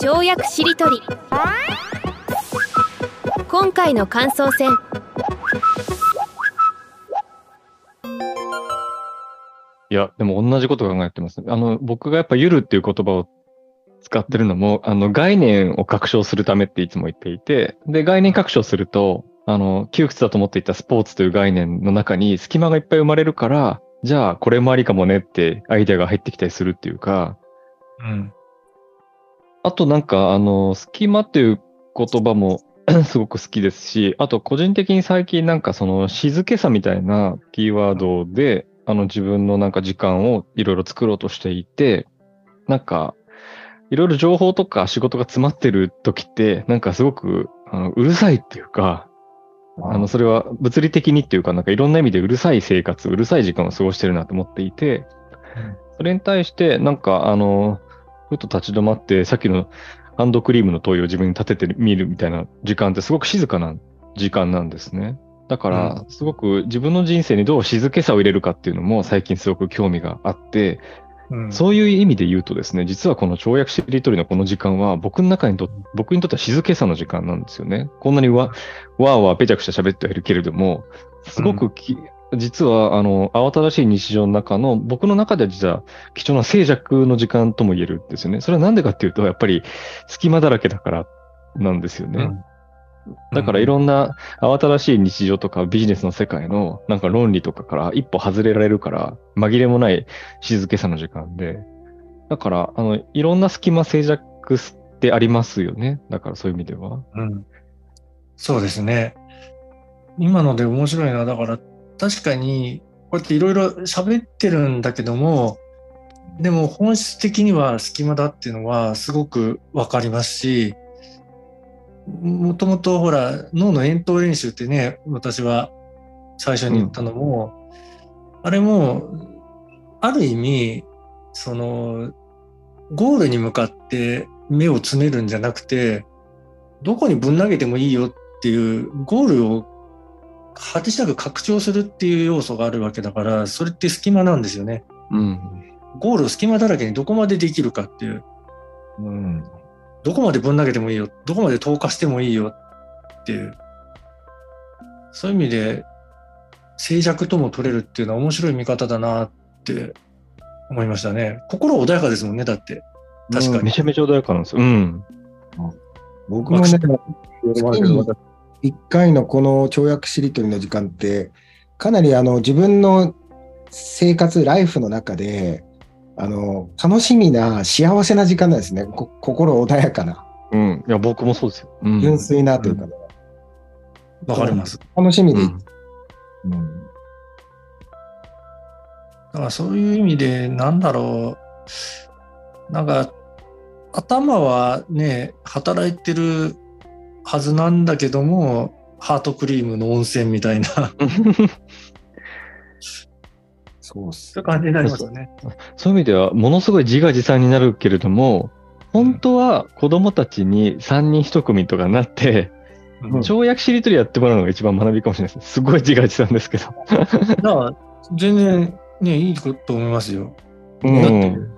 跳躍しりとり今回の感想戦いや、でも同じこと考えてます。あの、僕がやっぱゆるっていう言葉を使ってるのも、あの、概念を拡張するためっていつも言っていて、で、概念拡張すると、あの、窮屈だと思っていたスポーツという概念の中に隙間がいっぱい生まれるから、じゃあこれもありかもねってアイデアが入ってきたりするっていうか、うん。あとなんか、あの、隙間っていう言葉も すごく好きですし、あと個人的に最近なんかその静けさみたいなキーワードで、あの自分のなんか時間をいろいろ作ろうとしていて、なんか、いろいろ情報とか仕事が詰まってる時って、なんかすごくあのうるさいっていうか、あの、それは物理的にっていうか、なんかいろんな意味でうるさい生活、うるさい時間を過ごしてるなと思っていて、それに対して、なんか、あの、ふっと立ち止まって、さっきのハンドクリームの灯油を自分に立ててみるみたいな時間ってすごく静かな時間なんですね。だから、すごく自分の人生にどう静けさを入れるかっていうのも最近すごく興味があって、うん、そういう意味で言うとですね、実はこの跳躍しりとりのこの時間は僕の中にと、僕にとっては静けさの時間なんですよね。こんなにわ、わーわーぺちゃくちゃ喋ってはいるけれども、すごくき、実は、あの、慌ただしい日常の中の、僕の中では実は貴重な静寂の時間とも言えるんですよね。それはなんでかっていうと、やっぱり隙間だらけだからなんですよね。うんだからいろんな慌ただしい日常とかビジネスの世界のなんか論理とかから一歩外れられるから紛れもない静けさの時間で。だから、あの、いろんな隙間静寂ってありますよね。だからそういう意味では。うん。そうですね。今ので面白いのは、だから確かに、こうやっていろいろ喋ってるんだけども、でも本質的には隙間だっていうのはすごくわかりますし、もともとほら脳の遠投練習ってね私は最初に言ったのも、あれもある意味そのゴールに向かって目を詰めるんじゃなくてどこにぶん投げてもいいよっていうゴールを果てしなく拡張するっていう要素があるわけだからそれって隙間なんですよね。うん。ゴールを隙間だらけにどこまでできるかっていううん。どこまでぶん投げてもいいよ、どこまで投下してもいいよっていう、そういう意味で静寂とも取れるっていうのは面白い見方だなって思いましたね。心穏やかですもんね、だって。確かに。めちゃめちゃ穏やかなんですよ。うん。僕もね、1回のこの跳躍しりとりの時間って、かなりあの自分の生活、ライフの中で、あの楽しみな幸せな時間なんですね。こ心穏やかな、うん。いや、僕もそうですよ。うん。純粋なというかね、わかります。楽しみで、ううんんだからそういう意味で、なんだろう、なんか、頭はね、働いてるはずなんだけども、ハートクリームの温泉みたいな、そうっすそういう感じになりますよね。そういう意味では、ものすごい自画自賛になるけれども、本当は子供たちに3人1組とかなって、うん跳躍しりとりやってもらうのが一番学びかもしれないです。すごい自画自賛ですけど。だから、全然ね、いいと思いますよ。うだってん。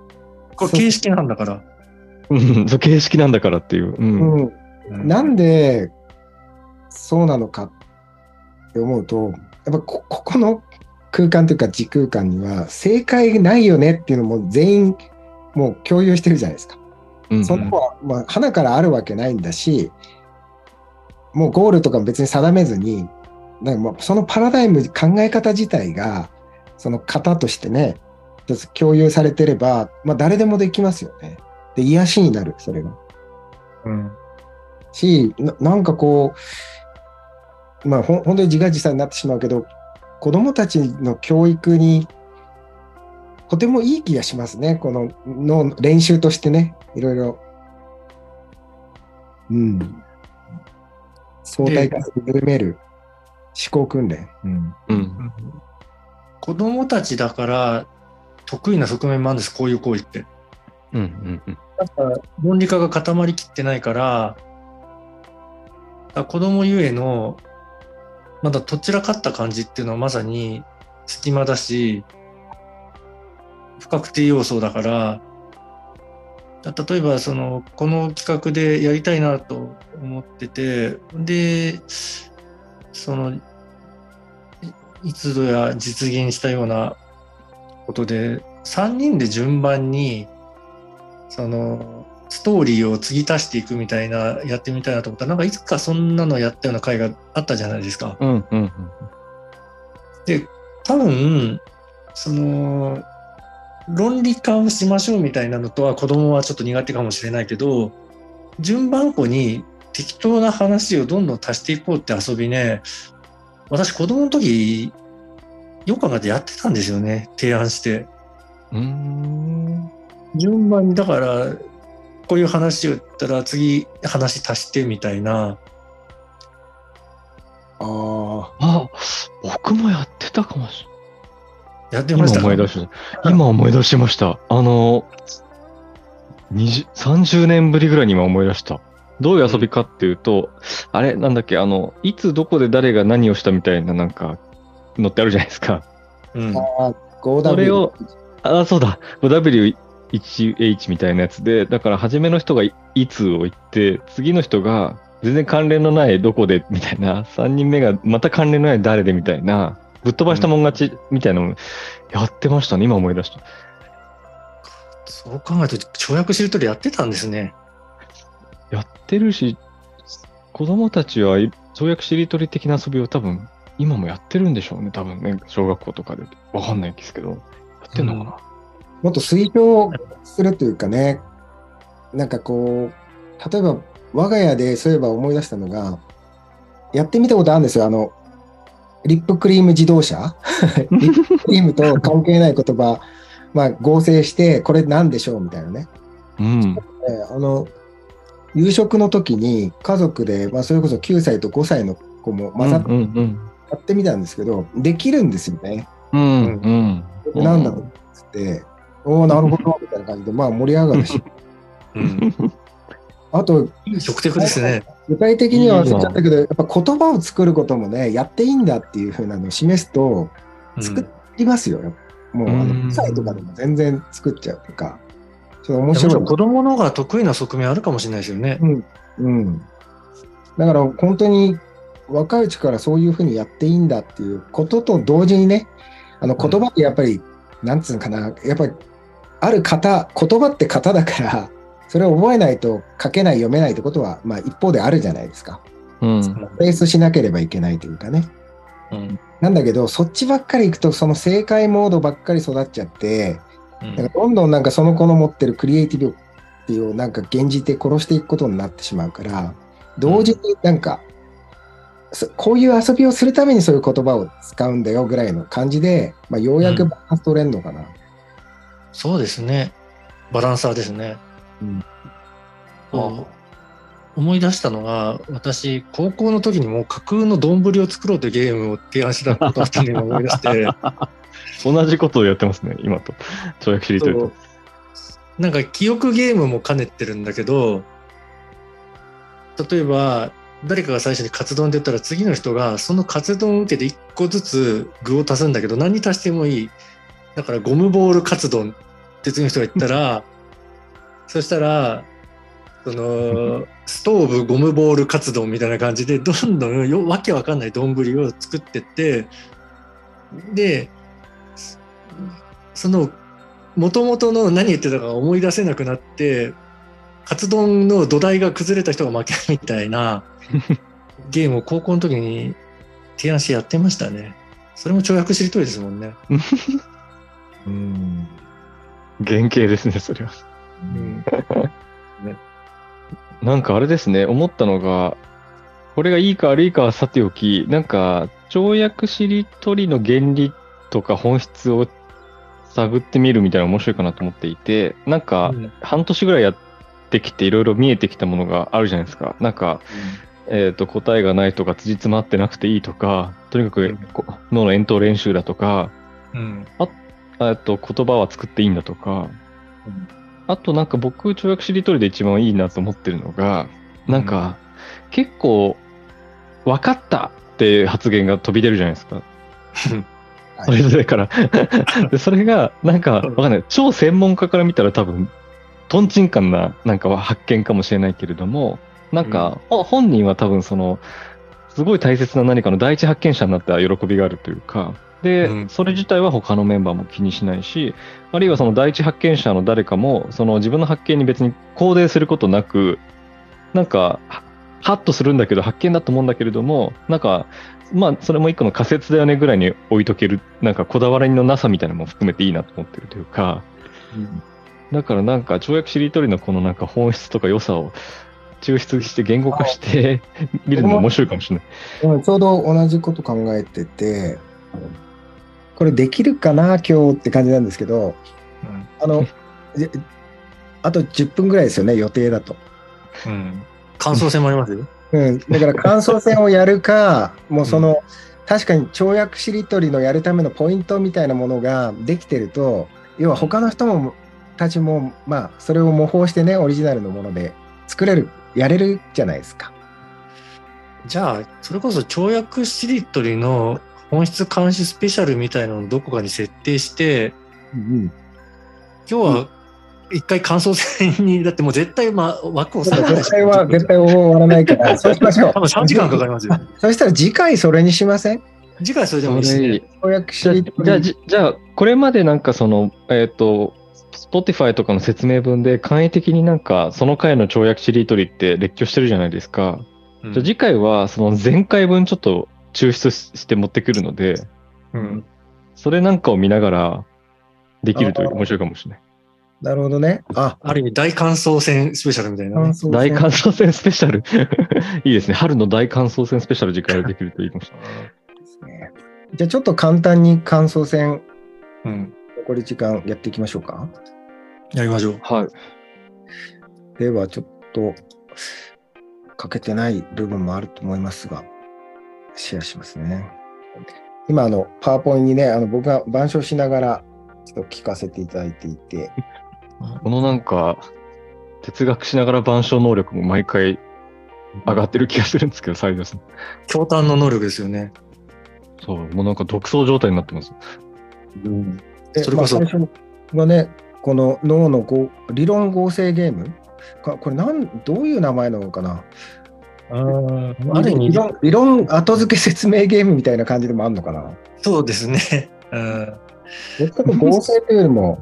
これ形式なんだから。うん、そう形式なんだからっていう。うん。うんなんでそうなのかって思うと、やっぱこここの空間というか時空間には正解ないよねっていうのも全員もう共有してるじゃないですか。うんその子は、まあ、花からあるわけないんだし、もうゴールとかも別に定めずに、なんかもうそのパラダイム、考え方自体が、その型としてね、共有されてれば、まあ誰でもできますよね。で、癒しになる、それが。うんし、ななんかこう、まあほん本当に自画自賛になってしまうけど、子供たちの教育にとてもいい気がしますね。このの練習としてね、いろいろ。うん。相対化する、緩める、思考訓練。うん。うん。子供たちだから得意な側面もあるんです、こういう行為って。うん。うん。うん。やっぱ論理化が固まりきってないから子供ゆえの、まだどちらかった感じっていうのはまさに隙間だし、不確定要素だから、例えばそのこの企画でやりたいなと思っててでそのいつぞや実現したようなことで3人で順番にそのストーリーを継ぎ足していくみたいなやってみたいなと思ったらなんかいつかそんなのやったような回があったじゃないですか。うんうんうん。で多分その論理化をしましょうみたいなのとは子供はちょっと苦手かもしれないけど順番こに適当な話をどんどん足していこうって遊びね私子供の時よく考えてやってたんですよね提案してうーん。順番にだからこういう話を言ったら次話足してみたいなああ、僕もやってたかもしやってれない。ましたか？今思い出した。今思い出しました。あの、20 30年ぶりぐらいに今思い出した。どういう遊びかっていうと、あれ、なんだっけ、あの、いつどこで誰が何をしたみたいななんか、のってあるじゃないですか。うんあ、ああ、5W。それをあ、そうだ。5W1H みたいなやつで、だから初めの人がいいつを言って、次の人が全然関連のないどこでみたいな、3人目がまた関連のない誰でみたいな、ぶっ飛ばしたもん勝ちみたいなのやってましたね。今思い出した。そう考えると跳躍しりとりやってたんですねやってるし、子供たちは跳躍しりとり的な遊びを多分、今もやってるんでしょうね。多分ね、小学校とかで。わかんないですけど。やってんのかな、もっと推奨するというかね、なんかこう、例えば我が家でそういえば思い出したのが、やってみたことあるんですよ。あの、リップクリーム自動車 リップクリームと関係ない言葉、まあ合成して、これ何でしょうみたいなね。うん。えあの、夕食の時に家族で、まあそれこそ9歳と5歳の子も混ざってやってみたんですけど、できるんですよね。うん。うんうん。なんだろうっつって、おおなるほど、みたいな感じで、まあ盛り上がるし、うん。あと、食テクですね。具体的には忘れちゃったけど、やっぱ言葉を作ることもね、やっていいんだっていう風なのを示すと、作りますよ。もう、あの、うん。2歳とかでも全然作っちゃうとか、ちょっと面面白い。白い。子供の方が得意な側面あるかもしれないですよね。うん。だから本当に若いうちからそういうふうにやっていいんだっていうことと同時にね、あの言葉ってやっぱり、なんつうのかな、やっぱりある型、言葉って型だから、それを覚えないと書けない、読めないってことは、まあ一方であるじゃないですか。うん。ベースしなければいけないというかね。うんなんだけど、そっちばっかり行くと、その正解モードばっかり育っちゃって、うんどんどんなんかその子の持ってるクリエイティビティをなんか現じて殺していくことになってしまうから、同時になんか、そこういう遊びをするためにそういう言葉を使うんだよぐらいの感じで、まあ、ようやくバランス取れるのかな。そうですね。バランサーですね。うん思い出したのが、私、高校の時にもう架空の丼を作ろうというゲームを提案したことがあったんで、今思い出して、同じことをやってますね、今と。跳躍しりとりと。なんか記憶ゲームも兼ねてるんだけど、例えば、誰かが最初にカツ丼って言ったら次の人がそのカツ丼を受けて1個ずつ具を足すんだけど何に足してもいい。だからゴムボールカツ丼って次の人が言ったら、そしたら、その、ストーブゴムボールカツ丼みたいな感じで、どんどんよわけわかんない丼を作ってって、で、その、元々の何言ってたか思い出せなくなって、カツ丼の土台が崩れた人が負けみたいな ゲームを高校の時に提案してやってましたね。それも跳躍しりとりですもんね。うん。原型ですね、それは。うん。なんかあれですね、思ったのが、これがいいか悪いかはさておき、なんか、跳躍しりとりの原理とか本質を探ってみるみたいなの面白いかなと思っていて、なんか、うん半年ぐらいやってきていろいろ見えてきたものがあるじゃないですか。なんか、えっ、と、答えがないとか、辻詰まってなくていいとか、とにかくこ脳の遠投練習だとか、うん。えっと、言葉は作っていいんだとか、うんあとなんか僕、跳躍しりとりで一番いいなと思ってるのが、なんか、結構、分かったっていう発言が飛び出るじゃないですか。はいそれぞれから。でそれが、なんか、わかんない。超専門家から見たら多分、トンチンカンななんかは発見かもしれないけれども、なんか、ほ本人は多分その、すごい大切な何かの第一発見者になった喜びがあるというか、で、うん。それ自体は他のメンバーも気にしないし、あるいはその第一発見者の誰かも、その自分の発見に別に肯定することなく、なんか、はハッとするんだけど、発見だと思うんだけれども、なんか、まあ、それも一個の仮説だよねぐらいに置いとける、なんかこだわりのなさみたいなのも含めていいなと思ってるというか、だからなんか、跳躍しりとりのこのなんか本質とか良さを抽出して言語化して 見るのも面白いかもしれない。ちょうど同じこと考えてて、これできるかな、今日って感じなんですけど、あの、じあと10分ぐらいですよね、予定だと。うん。うん。感想戦もありますよ。うん、だから感想戦をやるか、もうその、確かに跳躍しりとりのやるためのポイントみたいなものができてると、要は他の人もたちも、まあ、それを模倣してね、オリジナルのもので作れる、やれるじゃないですか。じゃあ、それこそ跳躍しりとりの本質監視スペシャルみたいなのをどこかに設定して、うん、今日は一回感想戦に、だってもう絶対、ま、枠を割かない絶対は、絶対終わらないから、そうしましょう多。分3時間かかりますよ。そしたら次回それにしません？次回それでもいいし、ねそれいい。跳躍しじゃあ。じゃあ、じじゃあこれまでなんかその、えっ、と、Spotify とかの説明文で簡易的になんかその回の跳躍しりとりって列挙してるじゃないですか。うんじゃあ次回はその前回分ちょっと抽出しして持ってくるので、うんそれなんかを見ながらできると面白いかもしれない。なるほどね。あ、ある意味大感想戦スペシャルみたいなね大感想戦スペシャル。いいですね。春の大感想戦スペシャル次回できるといいかもしれない。じゃあちょっと簡単に感想戦、うん。残り時間やっていきましょうか。やりましょう。はい。ではちょっと書けてない部分もあると思いますが、シェアしますね。今、あの、パワーポイントにね、あの僕が板書しながらちょっと聞かせていただいていて、このなんか、哲学しながら板書能力も毎回上がってる気がするんですけど、サイドさん。驚嘆の能力ですよね。そう、もうなんか独創状態になってます。でそれこそまあ最初がね、この脳の合理論合成ゲーム？かこれなん、どういう名前なのかな？あある意味理、論理論後付け説明ゲームみたいな感じでもあるのかな？そうですね。うん。合成というよりも、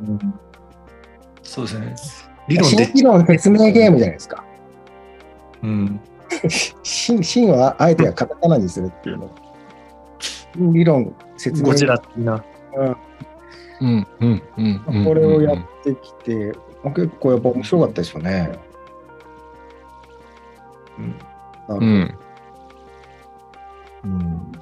そうですね。理論で。新理論説明ゲームじゃないですか。うん。真真はあえてはカタカナにするっていうの。理論説明ゴジラ的な。うん、うん、うん。うんこれをやってきて、結構やっぱ面白かったですよね。うん。うん。うん。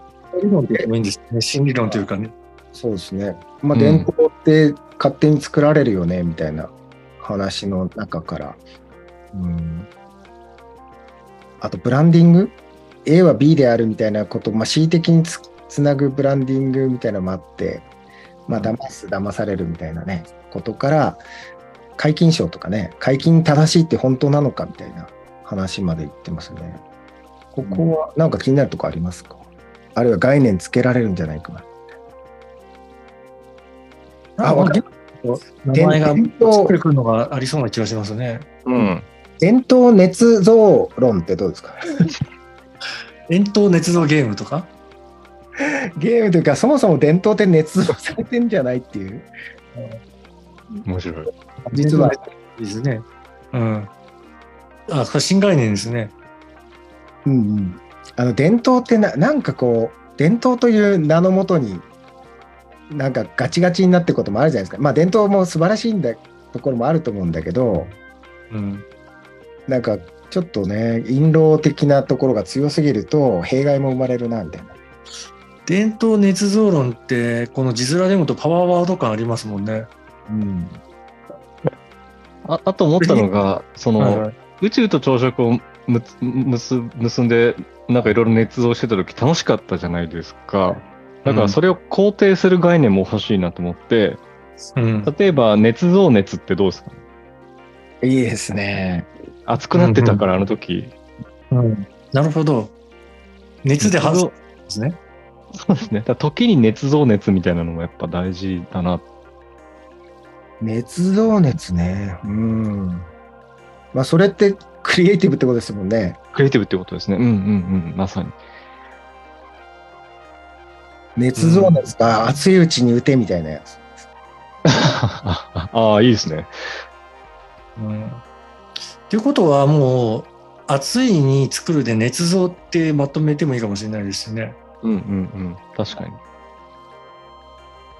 理論でもいいん。ですね。新理論というかね。そうですね。まあ、うん。伝統って勝手に作られるよね、みたいな話の中から。うん。あと、ブランディング ?A は B であるみたいなこと、まあ、恣意的につつなぐブランディングみたいなのもあって、まあ、騙す、騙されるみたいなね、ことから、解禁賞とかね、解禁正しいって本当なのかみたいな話まで言ってますね。ここはなんか気になるとこありますか、あるいは概念つけられるんじゃないかな。あ、わかる。名前が伝統作ってくるのがありそうな気がしますね。うん。伝統捏造論ってどうですか？伝統捏造ゲームとか？ゲームというか、そもそも伝統って捏造されてんじゃないっていう。面白い。実は。いいですね。うん。あ、これ新概念ですね。うんうん。あの、伝統ってな、なんかこう、伝統という名のもとに、なんかガチガチになってることもあるじゃないですか。まあ、伝統も素晴らしいんだところもあると思うんだけど、うん。なんかちょっとね、陰謀的なところが強すぎると、弊害も生まれるな、みたいな。伝統捏造論って、この字面で読むとパワーワード感ありますもんね。うん。ああと思ったのが、その、はいはい宇宙と朝食をむつ結結んで、なんかいろいろ捏造してた時楽しかったじゃないですか。だからそれを肯定する概念も欲しいなと思って、うん。例えば捏造熱ってどうですか？いいですね。熱くなってたからあの時。うん。なるほど。熱で発すですね。そうですね。だ時に捏造熱みたいなのもやっぱ大事だな。捏造熱ね。うん。まあ、それってクリエイティブってことですもんね。クリエイティブってことですね。うんうんうん。まさに。捏造熱か、熱いうちに打てみたいなやつ。ああ、いいですね。うん。っていうことはもう、暑いに作るで捏造ってまとめてもいいかもしれないですね。うんうんうん。確かに。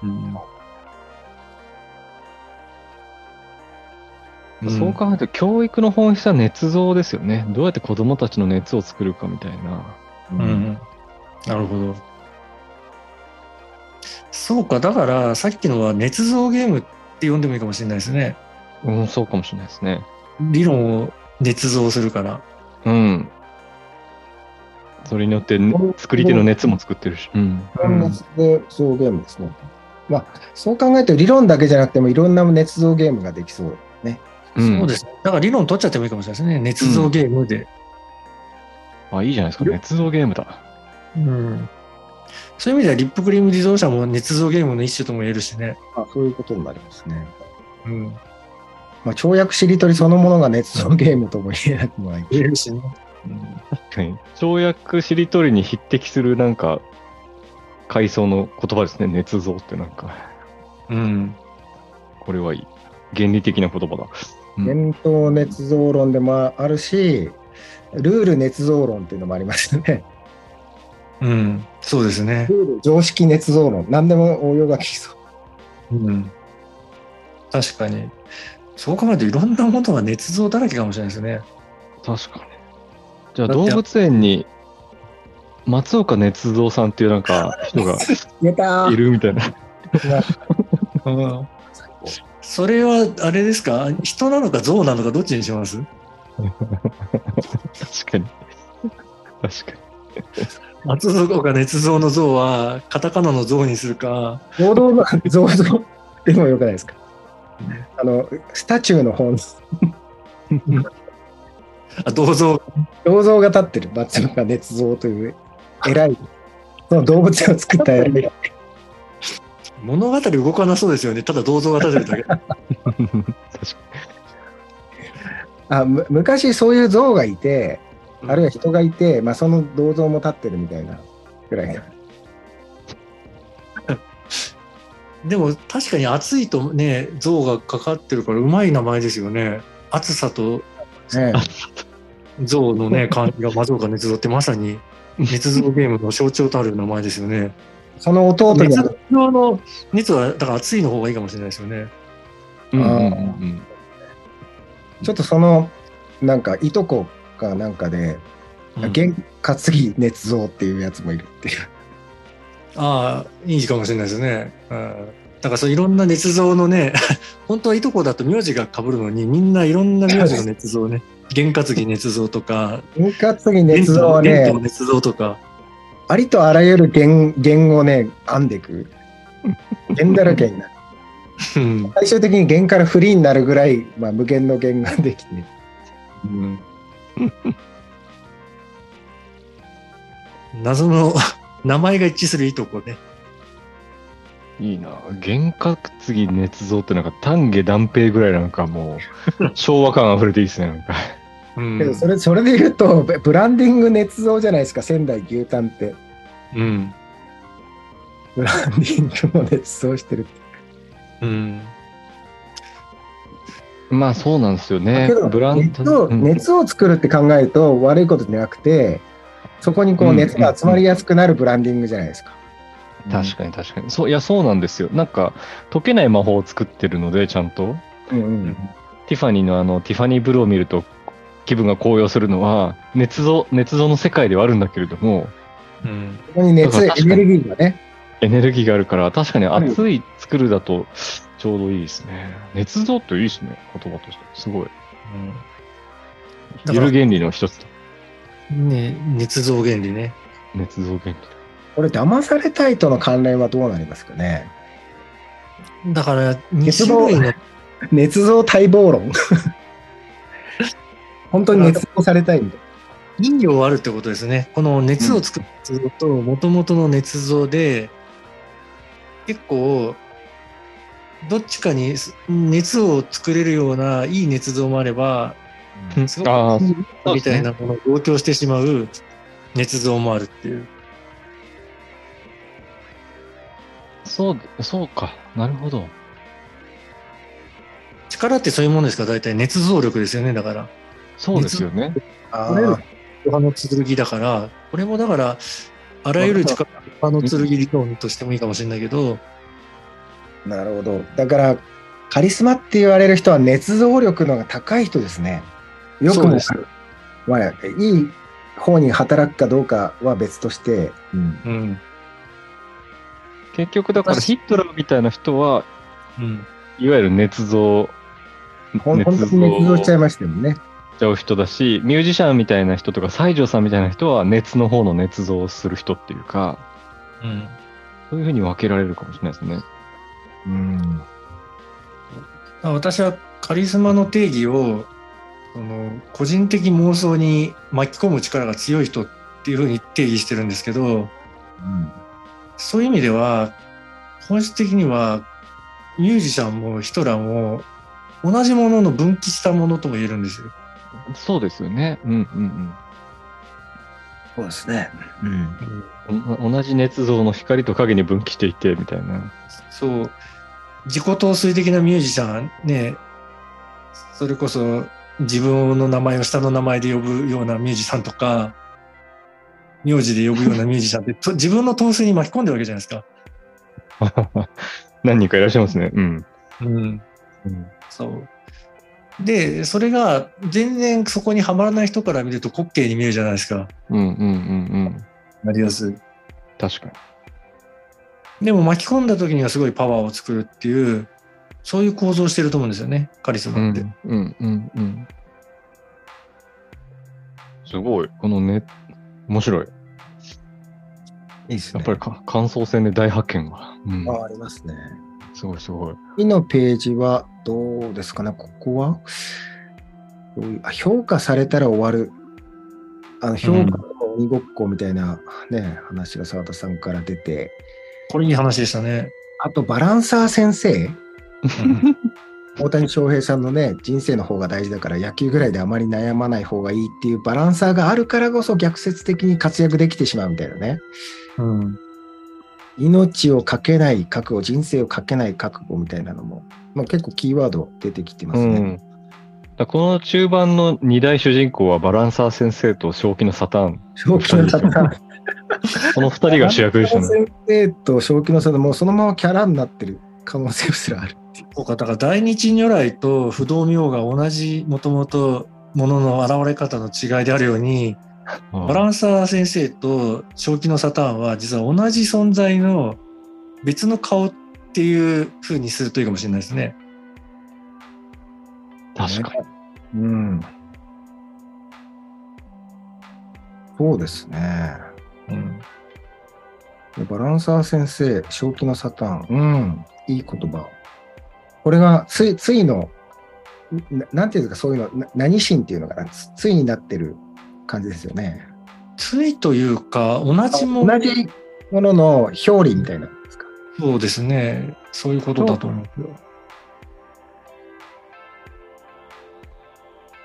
うんそう考えると、教育の本質は捏造ですよね。どうやって子供たちの熱を作るかみたいな。うんうんなるほど。そうか、だからさっきのは捏造ゲームって呼んでもいいかもしれないですね。うん、そうかもしれないですね。理論を捏造するから。うん。それによって、ね、作り手の熱も作ってるし。うん。うん捏造ゲームですね。まあ、そう考えると理論だけじゃなくてもいろんな捏造ゲームができそうね。うんそうですね。だから理論取っちゃってもいいかもしれないですね。捏造ゲームで。あ、いいじゃないですか。捏造ゲームだ。うんそういう意味ではリップクリーム自動車も捏造ゲームの一種とも言えるしね。あそういうことになりますね。うん。まあ、跳躍しりとりそのものが捏造ゲームとも言えなくもない。言えるしね。確かに。跳躍しりとりに匹敵するなんか、階層の言葉ですね。捏造ってなんか、うん。これはいい。原理的な言葉だ。うん伝統捏造論でもあるし、ルール捏造論っていうのもありますよね。うん。そうですね。ルール常識捏造論。何でも応用が効きそう。うん。確かに。そう考えるといろんなものが捏造だらけかもしれないですね。確かに。じゃあ動物園に松岡捏造さんっていうなんか人が いるみたいな。うん。それはあれですか？人なのか象なのかどっちにします？確かに。確かに。松岡捏造の像はカタカナの像にするか。労働の造像でもよくないですか？あの、スタチューの本、あ銅像。銅像が立ってる松岡捏造という偉い、その動物を作った偉い。物語動かなそうですよね。ただ銅像が立てるだけ。あむ昔そういう像がいて、うんあるいは人がいて、まあ、その銅像も立ってるみたいなぐらい。でも確かに暑いとね、像がかかってるからうまい名前ですよね。暑さとね像のね、感じが松岡捏造ってまさに捏造ゲームの象徴とある名前ですよね。その弟捏が造の熱はだから暑いの方がいいかもしれないですよね。に。うんうんうんちょっとそのなんかいとこかなんかで、うん原担ぎ捏造っていうやつもいるっていう。ああ、いいかもしれないですね。うん、だからそういろんな捏造のね、本当はいとこだと名字が被るのに、みんないろんな名字の捏造ね、験担ぎ捏造とか、原担ぎ捏造はね捏造とか、ありとあらゆる言言をね、編んでいく。弦だらけになる。うん最終的に弦からフリーになるぐらい、まあ、無限の弦ができて、うん 謎の名前が一致するいとこね。いいな。幻覚次捏造ってなんか丹下断平ぐらいなんかもう 昭和感溢れていいですね。なんかうんけどそれ それで言うと、ブブランディング捏造じゃないですか、仙台牛タンって。うんブランディングも捏造してるって。うんまあそうなんですよねけど。ブラン熱をうん熱を作るって考えると悪いことじゃなくて、そこにこううん熱が集まりやすくなるブランディングじゃないですか。確かに確かに。そう、いや、そうなんですよ。なんか、解けない魔法を作ってるので、ちゃんと。うんうんティファニーのあの、ティファニーブルーを見ると、気分が高揚するのは、捏造、捏造の世界ではあるんだけれども、うんここに熱、エネルギーがね、エネルギーがあるから、確かに熱い作るだと、ちょうどいいですね。捏造っていいですね、言葉として。すごい。だからゆる原理の一つと。ね捏造原理ね。捏造原理。これ騙されたいとの関連はどうなりますかね？だから2種類の 捏造待望論。本当に捏造されたいんだ。陰陽あるってことですね。この熱を作る捏造と元々の捏造で結構どっちかに熱を作れるようないい捏造もあれば、すごくああ、みたいなものを同居してしまう捏造もあるっていう。そう、そうか。なるほど。力ってそういうものですか？ら、大体捏造力ですよね、だから。そうですよね。あこれの剣だから、これもだから、あらゆる力、他の剣理論としてもいいかもしれないけど、なるほど。だから、カリスマって言われる人は捏造力のが高い人ですね。よくも。まあ、いい方に働くかどうかは別として、うんうん。結局だからヒットラーみたいな人は、うん。いわゆる捏造、ほん本当に捏造しちゃいましたよね。しちゃう人だし、ミュージシャンみたいな人とか、西条さんみたいな人は熱の方の捏造をする人っていうか、うん。そういうふうに分けられるかもしれないですね。うん。私はカリスマの定義を、その個人的妄想に巻き込む力が強い人っていうふうに定義してるんですけど、そういう意味では、本質的にはミュージシャンもヒトラーも同じものの分岐したものとも言えるんですよ。そうですよね。うんうんそうですね。うん。同じ捏造の光と影に分岐していて、みたいな。そう。自己陶酔的なミュージシャンね、それこそ自分の名前を下の名前で呼ぶようなミュージシャンとか、名字で呼ぶようなミュージシャンって と自分の陶酔に巻き込んでるわけじゃないですか。何人かいらっしゃいますね。うん。うん。うんそう。で、それが全然そこにはまらない人から見ると滑稽に見えるじゃないですか。うんうんうんうん。なりやすい。確かに。でも巻き込んだ時にはすごいパワーを作るっていう、そういう構造をしてると思うんですよね、カリスうマって。んうんうんうん。すごい。このね、面白い。いいですね。やっぱりか感想戦で大発見が。うん。あありますね。すごいすごい。次のページはどうですかね、ここは？評価されたら終わる。あの評価の鬼ごっこみたいな、ね、話が澤田さんから出て、これいい話でしたね。あとバランサー先生、大谷翔平さんのね、人生の方が大事だから野球ぐらいであまり悩まない方がいいっていうバランサーがあるからこそ逆説的に活躍できてしまうみたいなね。うん。命をかけない覚悟、人生をかけない覚悟みたいなのも、まあ、結構キーワード出てきてますね。うん。だこの中盤の二大主人公はバランサー先生と正気のサターン。正気の沙汰。この二人が主役でしたね。先生と正気の沙汰、もうそのままキャラになってる可能性すらある。そうか、だから大日如来と不動明が同じもともとものの現れ方の違いであるように、バランサー先生と正気のサターンは実は同じ存在の別の顔っていう風にするといいかもしれないですね。確かに。うん。そうですね。うん。バランサー先生、正気のサターン。うん。いい言葉。これがつい、ついの、ななんていうんですか、そういうの、な何心っていうのかな、つついになってる感じですよね。ついというか、同じもの同じものの表裏みたいなんですか？そうですね。そういうことだと思う。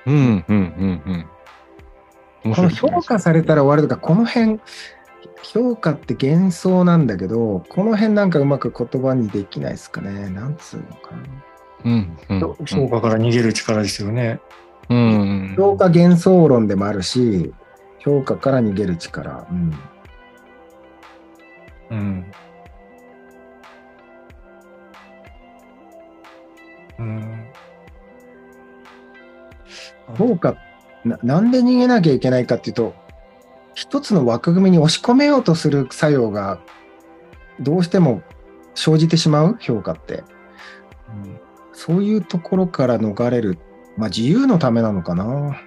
うんうんうんうん。面この評価されたら終わるとか、この辺、評価って幻想なんだけど、この辺なんかうまく言葉にできないですかね。なんつうのかな。うんうんうん。評価から逃げる力ですよね。うんうん。評価幻想論でもあるし、評価から逃げる力。うん。うん。うん。評価な、なんで逃げなきゃいけないかっていうと、一つの枠組みに押し込めようとする作用がどうしても生じてしまう評価って。そういうところから逃れる。まあ自由のためなのかな。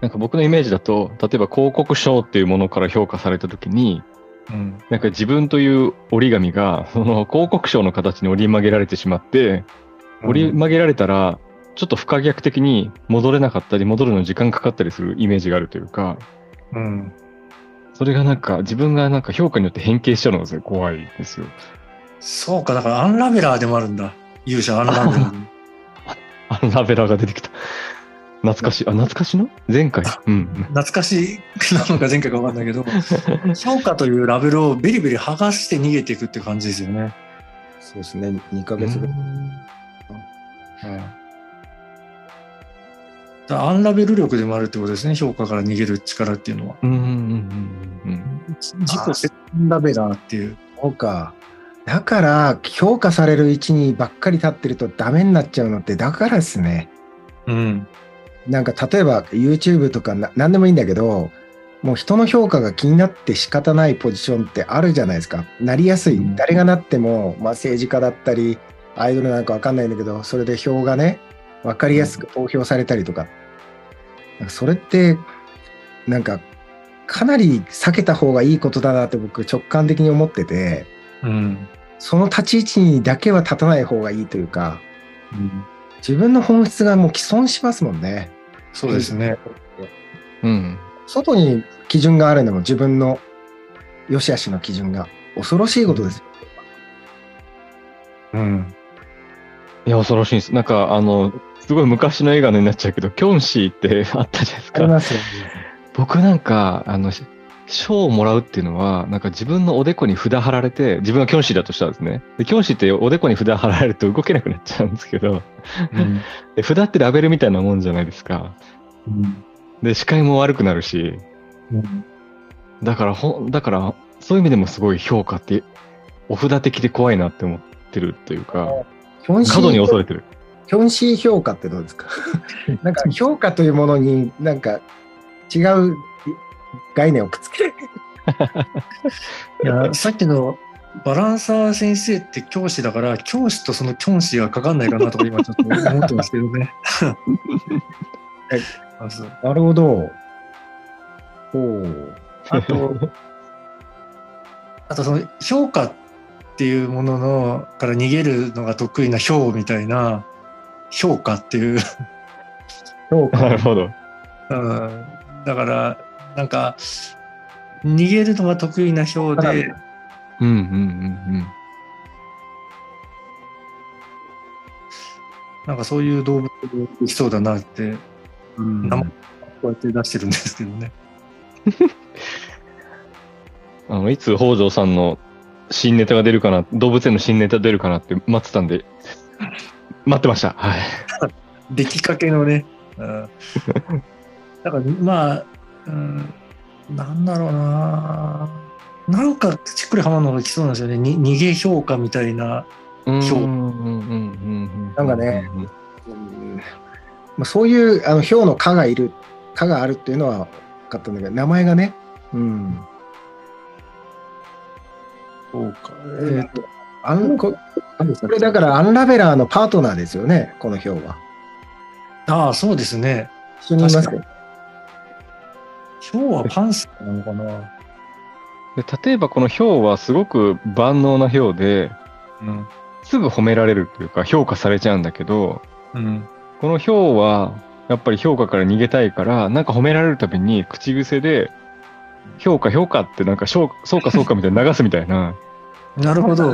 なんか僕のイメージだと、例えば広告賞っていうものから評価されたときに、うん。なんか自分という折り紙が、その広告賞の形に折り曲げられてしまって、折り曲げられたら、ちょっと不可逆的に戻れなかったり、戻るのに時間かかったりするイメージがあるというか、うん。それがなんか自分がなんか評価によって変形しちゃうのが怖いですよ。そうか、だからアンラベラーでもあるんだ。勇者アンラベラー。アンラベラーが出てきた。懐かしい。あ、懐かしいの？前回？うん。懐かしいなのか前回か分かんないけど、評価というラベルをベリベリ剥がして逃げていくって感じですよね。そうですね、2ヶ月ぐらい。うんアンラベル力でもあるってことですね、評価から逃げる力っていうのは。うんうんうんうん自己センラベラーっていう。そうか。だから、評価される位置にばっかり立ってるとダメになっちゃうのって、だからですね。うん。なんか例えば YouTube とかな何でもいいんだけど、もう人の評価が気になって仕方ないポジションってあるじゃないですか。なりやすい。うん誰がなっても、まあ、政治家だったり、アイドルなんかわかんないんだけど、それで票がね、わかりやすく投票されたりとか。なんかそれって、なんか、かなり避けた方がいいことだなって僕直感的に思ってて、うん。その立ち位置にだけは立たない方がいいというか、うん自分の本質がもう既存しますもんね。そうですね。うん。外に基準があるのも自分の良し悪しの基準が恐ろしいことですよ。うん。いや、恐ろしいです。なんか、あの、すごい昔の映画になっちゃうけど、キョンシーってあったじゃないですか。ありますよね。僕なんか、あの、し賞をもらうっていうのは、なんか自分のおでこに札貼られて、自分がキョンシーだとしたらですね。で、キョンシーっておでこに札貼られると動けなくなっちゃうんですけど、うん。で札ってラベルみたいなもんじゃないですか。で、視界も悪くなるし、うんだから、ほん、だから、そういう意味でもすごい評価って、お札的で怖いなって思ってるというか、過度にー恐れてる。キョンシー評価ってどうですか？なんか評価というものになんか違う概念をくっつける。いや、さっきのバランサー先生って教師だから、教師とそのキョンシーがかかんないかなとか今ちょっと思ってますけどね。なるほど。ほう。あと、あとその評価っていうもののから逃げるのが得意な評みたいな評価っていう、評価。なるほど。うん、だからなんか逃げるのが得意な評で、うんうんうんなんかそういう動物できそうだなって、うん名前こうやって出してるんですけどね。うん。あの、いつ北条さんの新ネタが出るかな、動物園の新ネタ出るかなって待ってたんで、待ってました。はい。出来かけのね。うん、だからまあ、うん、なんだろうな。なんかしっくりはまるのが来そうなんですよね。に逃げ評価みたいな。うん評うんうんうんうんなんかねうんまあ、そういうあの票の科がいる、科があるっていうのは分かったんだけど、名前がね、うん。そうか。えーとアンここれだからアンラベラーのパートナーですよね、この票は。ああ、そうですね。一緒にいます確よ。今日はパンスなのかな？で例えばこのヒョウはすごく万能なヒョウで、うん。すぐ褒められるというか評価されちゃうんだけど、うん。このヒョウはやっぱり評価から逃げたいから、なんか褒められるたびに口癖で、評価評価ってなんかしょうそうかそうかみたいな流すみたいな、なるほど。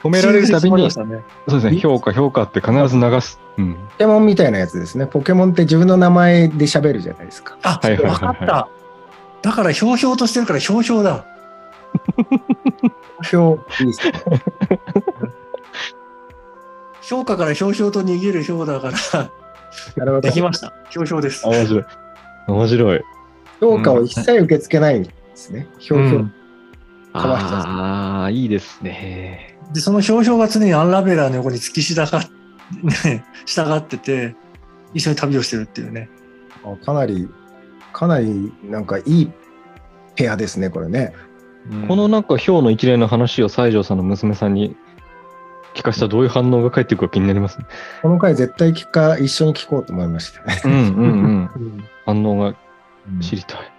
褒められるたびに、そうですね。そうですね、評価評価って必ず流す。うん。ポケモンみたいなやつですね。ポケモンって自分の名前で喋るじゃないですか。あ、はいはいはいわかった。だからひょうひょうとしてるからひょうひょうだ。票、いいですね。評価からひょうひょうと逃げるひょうだから、なるほどで。きました。ひょうひょうです。面白い。面白い。評価を一切受け付けないんですね。票票。うんかわいそうああ、いいですね。で、そのひょうひょうが常にアンラベラーの横に突き従っ、ね、従ってて、一緒に旅をしてるっていうね。あかなり、かなりなんかいいペアですね、これね。このなんかヒョウの一連の話を西条さんの娘さんに聞かしたらどういう反応が返ってくるか気になりますね。この回絶対聞か、一緒に聞こうと思いましたね。うんうんうん。うん。反応が知りたい。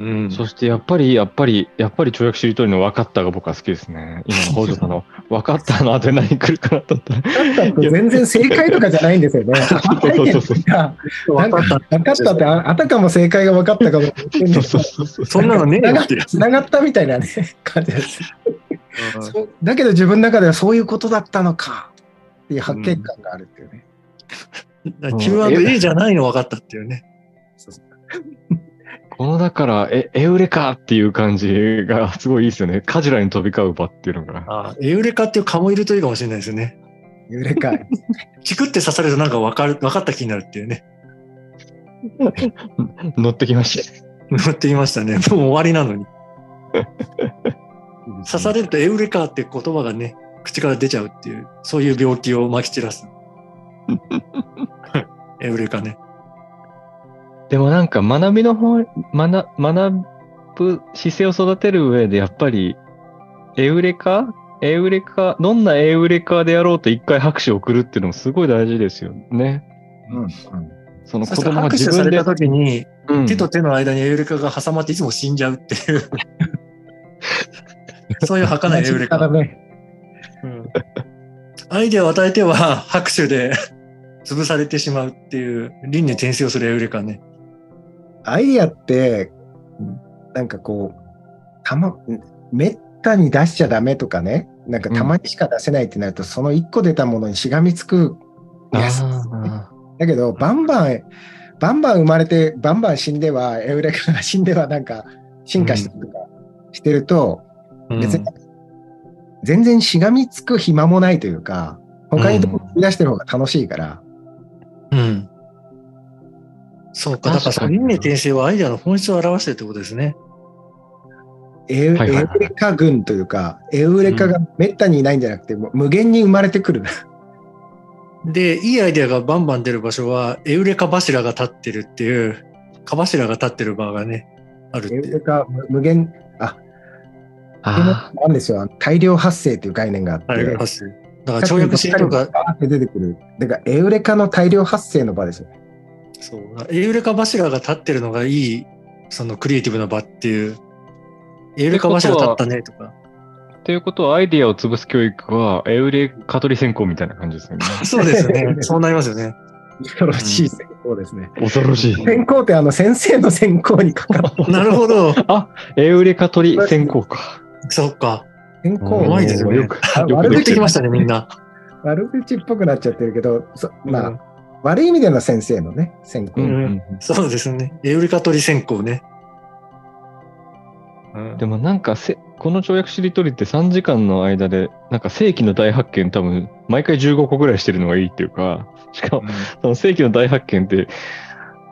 うんそしてやっぱり、やっぱり、やっぱり跳躍しりとりの分かったが僕は好きですね。今の北条さんの 分かったの後で何来るかなと思ったら。だって全然正解とかじゃないんですよね。そうそうそうなんかった。分かったって、ああたかも正解が分かったかもそうそうそうそう。そんなのねえよって。つながったみたいなね、感じです。そうだけど自分の中ではそういうことだったのかっていう発見感があるっていうね。うん、Q&A じゃないの分かったっていうね。このだから、え、エウレカっていう感じがすごいいいですよね。カジュアルに飛び交う場っていうのが。あエウレカっていう蚊もいるといいかもしれないですよね。エウレカ。チクって刺されるとなんか分かる、分かった気になるっていうね。乗ってきました。乗ってきましたね。もう終わりなのに。刺されるとエウレカって言葉がね、口から出ちゃうっていう、そういう病気をまき散らす。エウレカね。でもなんか学びの方、学学ぶ姿勢を育てる上でやっぱり、エウレカ？エウレカ、どんなエウレカでやろうと一回拍手を送るっていうのもすごい大事ですよね。うんうんその子供が拍手自分でされた。時に、うん手と手の間にエウレカが挟まっていつも死んじゃうっていう。そういう儚いエウレカ。ね。うんアイデアを与えては拍手で潰されてしまうっていう輪廻転生をするエウレカね。アイディアって、なんかこう、たま、めったに出しちゃダメとかね、なんかたまにしか出せないってなると、その一個出たものにしがみつくやつ。あだけど、バンバン、バンバン生まれて、バンバン死んでは、エウレカが死んではなんか進化したりとかしてると、別に全然しがみつく暇もないというか、他にどこ出してる方が楽しいから、うん。そうか、だからその輪廻転生はアイデアの本質を表してるってことですね。エウはいはいはいエウレカ群というか、エウレカがめったにいないんじゃなくて、もう無限に生まれてくる。で、いいアイデアがバンバン出る場所は、エウレカ柱が立ってるっていう、蚊柱が立ってる場がね、あるってエウ。レカ無無限、あ、あなんですよ、大量発生という概念があって、あれが発生だから跳躍しとか、出てくる。だからエウレカの大量発生の場ですよ。そう、エウレカ柱が立ってるのがいい、そのクリエイティブな場っていう、エウレカ柱立ったねとか。っていうことは、アイディアを潰す教育は、エウレカ取り専攻みたいな感じですよね。そうですよね。そうなりますよね。恐ろしい専攻ですね。恐ろしい。専攻ってあの先生の専攻にかかる。なるほど。あ、エウレカ取り専攻か。そっか。専攻うまいですねよく、あよく出悪口できてきましたね、みんな。悪口っぽくなっちゃってるけど、そまあ、うん悪い意味での先生のね、専攻。うんうんそうですね。エウレカ取り専攻ね。うんでもなんかせ、この跳躍しりとりって3時間の間で、なんか世紀の大発見多分、毎回15個ぐらいしてるのがいいっていうか、しかも、その世紀の大発見って、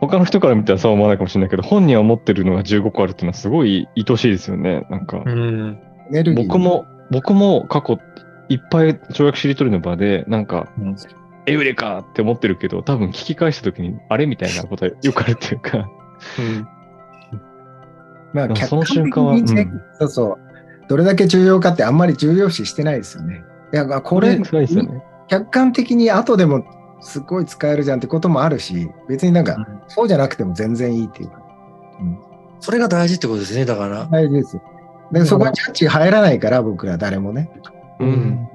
他の人から見たらそう思わないかもしれないけど、本人は持ってるのが15個あるっていうのはすごい愛しいですよね。なんか、うん。エネルギー僕も、僕も過去いっぱい跳躍しりとりの場で、なんか、うんエウレカって思ってるけど、多分聞き返した時に、あれみたいなことはよくあるっていうか、うんまあ、その客観的瞬間はうんそうそう。どれだけ重要かってあんまり重要視してないですよね。いや、まあこれ、辛いですよね。客観的に後でもすごい使えるじゃんってこともあるし、別になんか、そうじゃなくても全然いいっていうか。それが大事ってことですね、だから。大事ですよ。でそこにジャッジ入らないから、僕ら誰もね。うん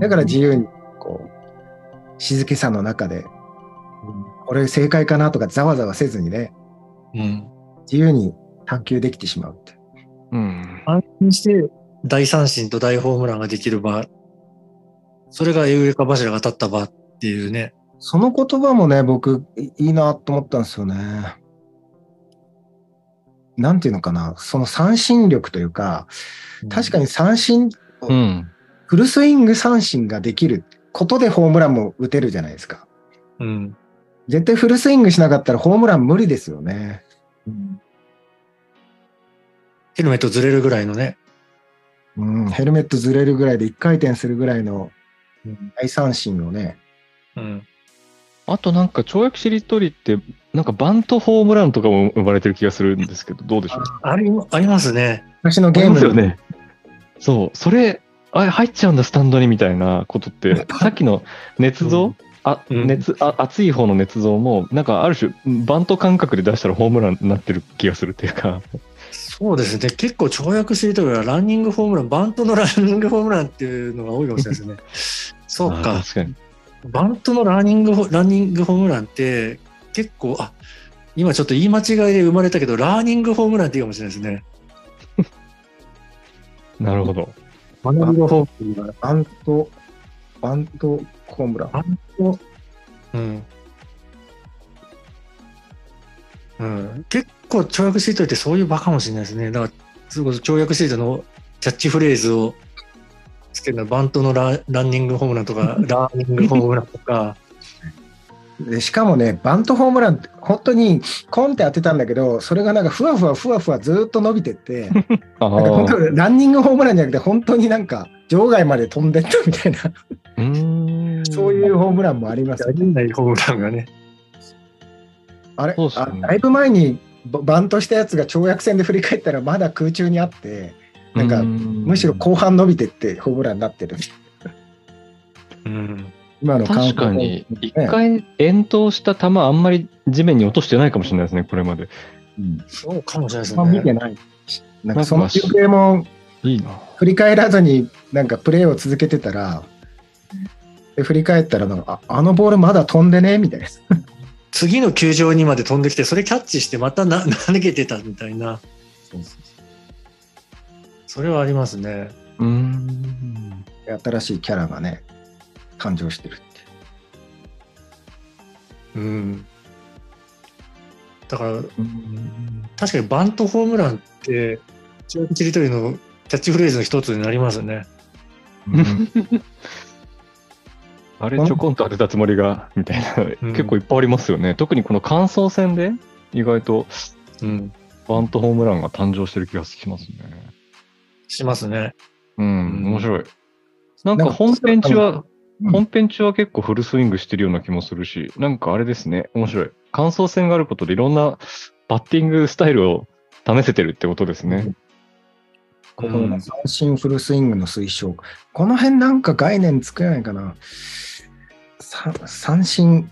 だから自由に、こう、静けさの中で、これ正解かなとかざわざわせずにね、うん。自由に探求できてしまうって。うん。安心して大三振と大ホームランができる場。それがエウレカ柱が立った場っていうね。その言葉もね、僕、いいいなと思ったんですよね。なんていうのかな、その三振力というか、確かに三振、うん。フルスイング三振ができることでホームランも打てるじゃないですか。うん。絶対フルスイングしなかったらホームラン無理ですよね。ヘルメットずれるぐらいのね。うん、ヘルメットずれるぐらいで1回転するぐらいのうん大三振をね。うん。あとなんか、跳躍しりとりって、なんかバントホームランとかも生まれてる気がするんですけど、どうでしょう？ありありますね。昔のゲームのますよね。そう、それ、あ入っちゃうんだ、スタンドにみたいなことって、さっきの捏造、あうん熱あ熱い方の捏造も、なんかある種、バント感覚で出したらホームランになってる気がするっていうか、そうですね。結構跳躍してるときはランニングホームラン、バントのランニングホームランっていうのが多いかもしれないですね。そうあか。確かに。バントのランニングホ、ランニングホームランって結構、あ、今ちょっと言い間違いで生まれたけど、ラーニングホームランっていいかもしれないですね。なるほど。学びのホームラン。バント、バントホームラン。バント、うん。うん。結構、跳躍シートってそういう場かもしれないですね。だから、それこそ跳躍シートのキャッチフレーズをつけるのはバントのラランニングホームランとか、ラーニングホームランとか、でしかもね、バントホームランって、本当にコンって当てたんだけど、それがなんかふわふわふわふわずっと伸びてって、あ なんか本あ。当ランニングホームランじゃなくて、本当になんか場外まで飛んでったみたいな。そういうホームランもありますやりないホームランがね。あれ、ねあだいぶ前にババントしたやつが跳躍戦で振り返ったらまだ空中にあって、なんかむしろ後半伸びてってホームランになってる。うん。今の確かに、一ね回遠投した球あんまり地面に落としてないかもしれないですね、これまで。うんそうかもしれないですまあ見てね。ない。なんかその休憩も。振り返らずになんかプレーを続けてたら、で振り返ったらなんかああのボールまだ飛んでねみたいな。次の球場にまで飛んできて、それキャッチしてまたな 投げてたみたいな。それはありますね。うーん。新しいキャラがね、誕生してるって。うん。だから、うん確かにバントホームランって、中国ちりとりのキャッチフレーズの一つになりますね。あれちょこんと当てたつもりが、みたいな、うん結構いっぱいありますよね。特にこの感想戦で、意外とうん。バントホームランが誕生してる気がしますね。しますね。うん、うん面白い。なんなんかか本編中は、うん本編中は結構フルスイングしてるような気もするし、なんかあれですね、面白い。感想戦があることでいろんなバッティングスタイルを試せてるってことですね。ここの三振フルスイングの推奨。この辺なんか概念作れないかな。さ三振、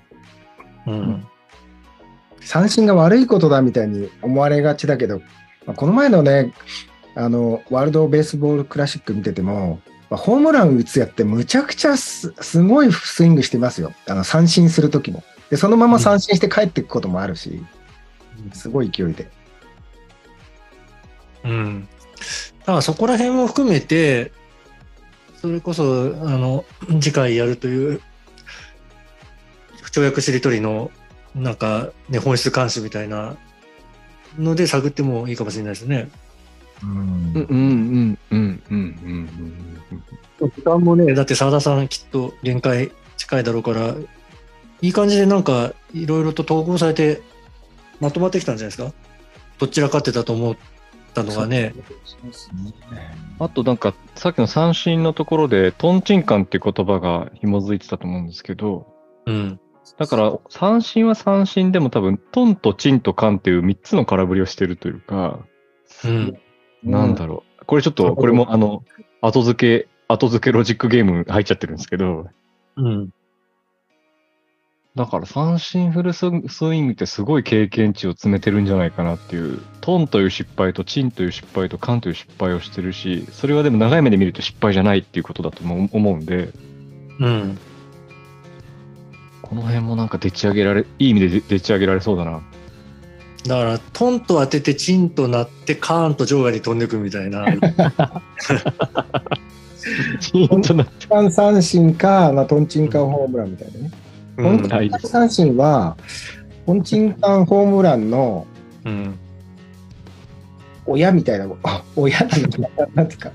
うん。三振が悪いことだみたいに思われがちだけど、まあこの前のね、あの、ワールドベースボールクラシック見てても、まあホームラン打つやってむちゃくちゃすすごいスイングしてますよ。あの三振するときも。で、そのまま三振して帰っていくこともあるし、すごい勢いで。うん。だからそこら辺も含めて、それこそ、あの、次回やるという、跳躍しりとりの、なんか、ね、本質監視みたいなので探ってもいいかもしれないですね。うんうんうんうんうんうん時間もね、だって澤田さんきっと限界近いだろうから、いい感じでなんか、いろいろと統合されて、まとまってきたんじゃないですか？どちらかってたと思ったのがね。あとなんか、さっきの三振のところで、トンチンカンっていう言葉が紐づいてたと思うんですけど、うん。だから、三振は三振でも多分、トンとチンとカンっていう3つの空振りをしてるというか、うん。なんだろう。これちょっと、これもあの、後付け、後付けロジックゲーム入っちゃってるんですけど、うん。だから三振フルスイングってすごい経験値を詰めてるんじゃないかなっていう、トンという失敗とチンという失敗とカンという失敗をしてるし、それはでも長い目で見ると失敗じゃないっていうことだとも思うんで、うん。この辺もなんかでち上げられ、いい意味でででち上げられそうだな。だから、トンと当ててチンとなって、カーンと場外に飛んでくみたいな。チンとなって。一般三振か、まあ、トンチンカンホームランみたいなね。うんトンチンカン三振は、トンチンカンホームランのうん。親みたいな、あ 親なのかな、なんていうか、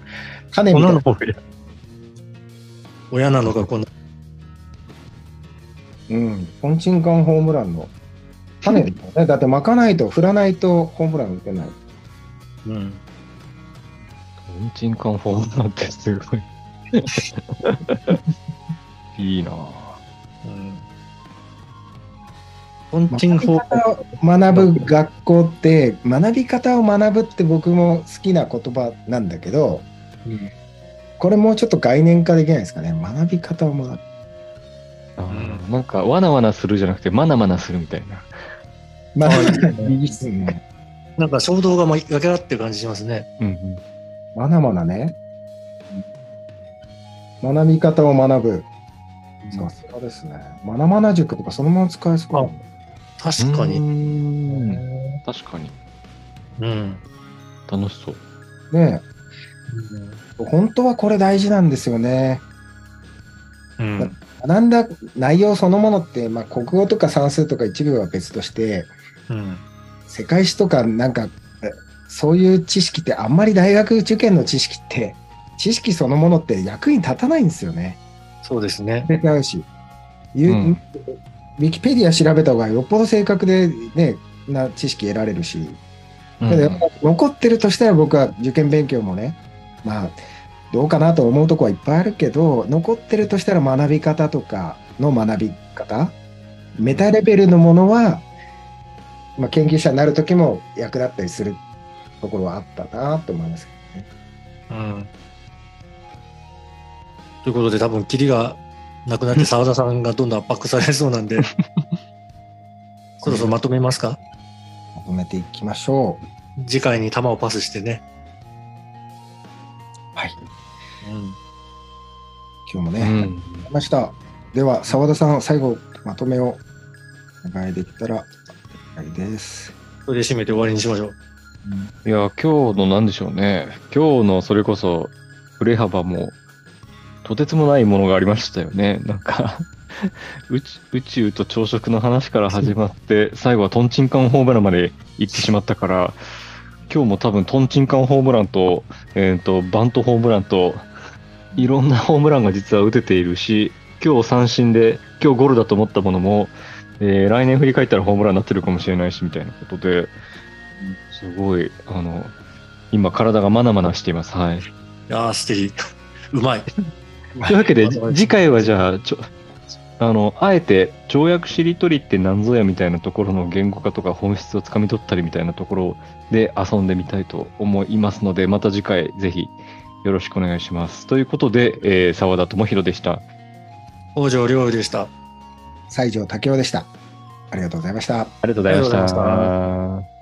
種みたいな。親なのか、こんな。うん、トンチンカンホームランの種ね。だって巻かないと、振らないとホームラン打てない。うん。トンチンカンフォームなん。てすごい。いいなぁ。トンチン学びホー学ぶ学校って、学び方を学ぶって僕も好きな言葉なん。だけど、これもうちょっと概念化できないですかね。学び方を学ぶ。なん。か、わなわなするじゃなくて、まなまなするみたいな。まあ、あいいねいいっすね。なんか衝動がま分け合ってる感じしますね。うんうん。まなまなね。学び方を学ぶ。さすがですね。まなまな塾とかそのまま使えそう確かに。に。確かに。うん。楽しそう。ねえ本当はこれ大事なんですよね。うん。学んだ内容そのものって、まあ、国語とか算数とか一部は別として、うん。世界史とかなんか、えそういう知識ってあんまり大学受験の知識って、知識そのものって役に立たないんですよね。そうですね。違うし。ゆうんウィキペディア調べた方がよっぽど正確でね、な知識得られるし。だ残ってるとしたら僕は受験勉強もね、まあ、どうかなと思うとこはいっぱいあるけど、残ってるとしたら学び方とかの学び方、メタレベルのものは、まあ、研究者になる時も役立ったりするところはあったなと思いますけどね。うん。ということで、多分、キリがなくなって澤田さんがどんどん圧迫されそうなんで、そろそろまとめますか？まとめていきましょう。次回に球をパスしてね。はい。うん。今日もね、うんました。では、澤田さん、最後、まとめをお願いできたら、はいです。それで締めて終わりにしましょう。いや、今日のなんでしょうね。今日のそれこそ、振れ幅も、とてつもないものがありましたよね。なんか 宇宙、宇宙と朝食の話から始まって、最後はトンチンカンホームランまで行ってしまったから、今日も多分トンチンカンホームランと、えっ、と、バントホームランと、いろんなホームランが実は打てているし、今日三振で、今日ゴロだと思ったものも、えー来年振り返ったらホームランになってるかもしれないし、みたいなことで、すごい、あの、今体がマナマナしています。はい。いやー、素敵。うまい。というわけで、じ次回はじゃあ、ちょ、あの、あえて、条約しりとりって何ぞやみたいなところの言語化とか本質をつかみ取ったりみたいなところで遊んでみたいと思いますので、また次回ぜひよろしくお願いします。ということで、えー、沢田智弘でした。北条亮でした。西条武雄でした。ありがとうございました。ありがとうございました。